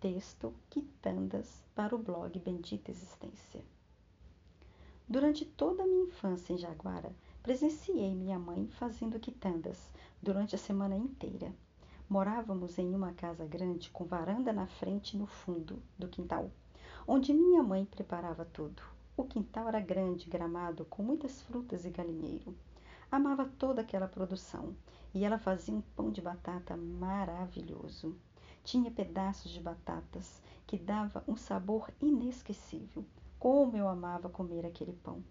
texto Quitandas para o blog Bendita Existência. Durante toda a minha infância em Jaguara, presenciei minha mãe fazendo quitandas durante a semana inteira. Morávamos em uma casa grande com varanda na frente e no fundo do quintal, onde minha mãe preparava tudo. O quintal era grande, gramado, com muitas frutas e galinheiro. Amava toda aquela produção e ela fazia um pão de batata maravilhoso. Tinha pedaços de batatas que dava um sabor inesquecível. Como eu amava comer aquele pão!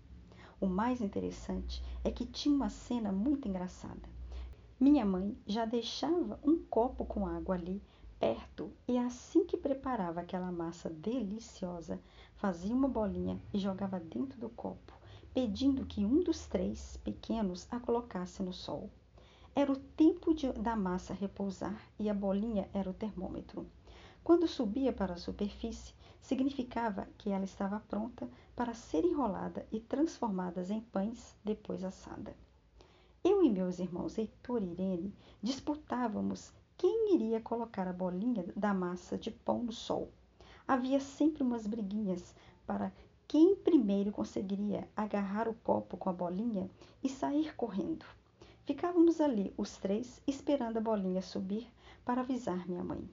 O mais interessante é que tinha uma cena muito engraçada. Minha mãe já deixava um copo com água ali perto e assim que preparava aquela massa deliciosa, fazia uma bolinha e jogava dentro do copo, pedindo que um dos três pequenos a colocasse no sol. Era o tempo de, da massa repousar e a bolinha era o termômetro. Quando subia para a superfície, significava que ela estava pronta para ser enrolada e transformada em pães depois assada. Eu e meus irmãos Heitor e Irene disputávamos quem iria colocar a bolinha da massa de pão no sol. Havia sempre umas briguinhas para quem primeiro conseguiria agarrar o copo com a bolinha e sair correndo. Ficávamos ali, os três, esperando a bolinha subir para avisar minha mãe.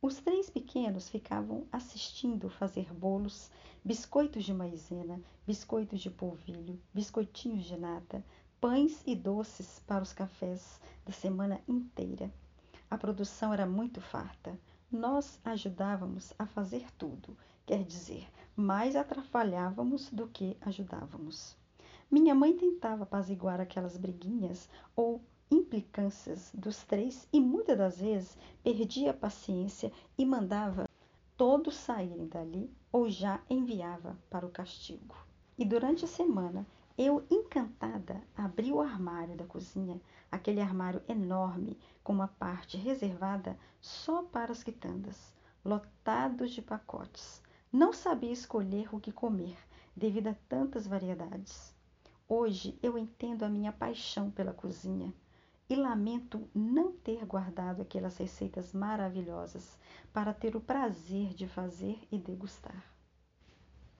Os três pequenos ficavam assistindo fazer bolos, biscoitos de maizena, biscoitos de polvilho, biscoitinhos de nata, pães e doces para os cafés da semana inteira. A produção era muito farta. Nós ajudávamos a fazer tudo, quer dizer, mais atrapalhávamos do que ajudávamos. Minha mãe tentava apaziguar aquelas briguinhas ou implicâncias dos três e muitas das vezes perdia a paciência e mandava todos saírem dali ou já enviava para o castigo. E durante a semana eu, encantada, abri o armário da cozinha, aquele armário enorme com uma parte reservada só para as quitandas, lotados de pacotes. Não sabia escolher o que comer devido a tantas variedades. Hoje eu entendo a minha paixão pela cozinha e lamento não ter guardado aquelas receitas maravilhosas para ter o prazer de fazer e degustar.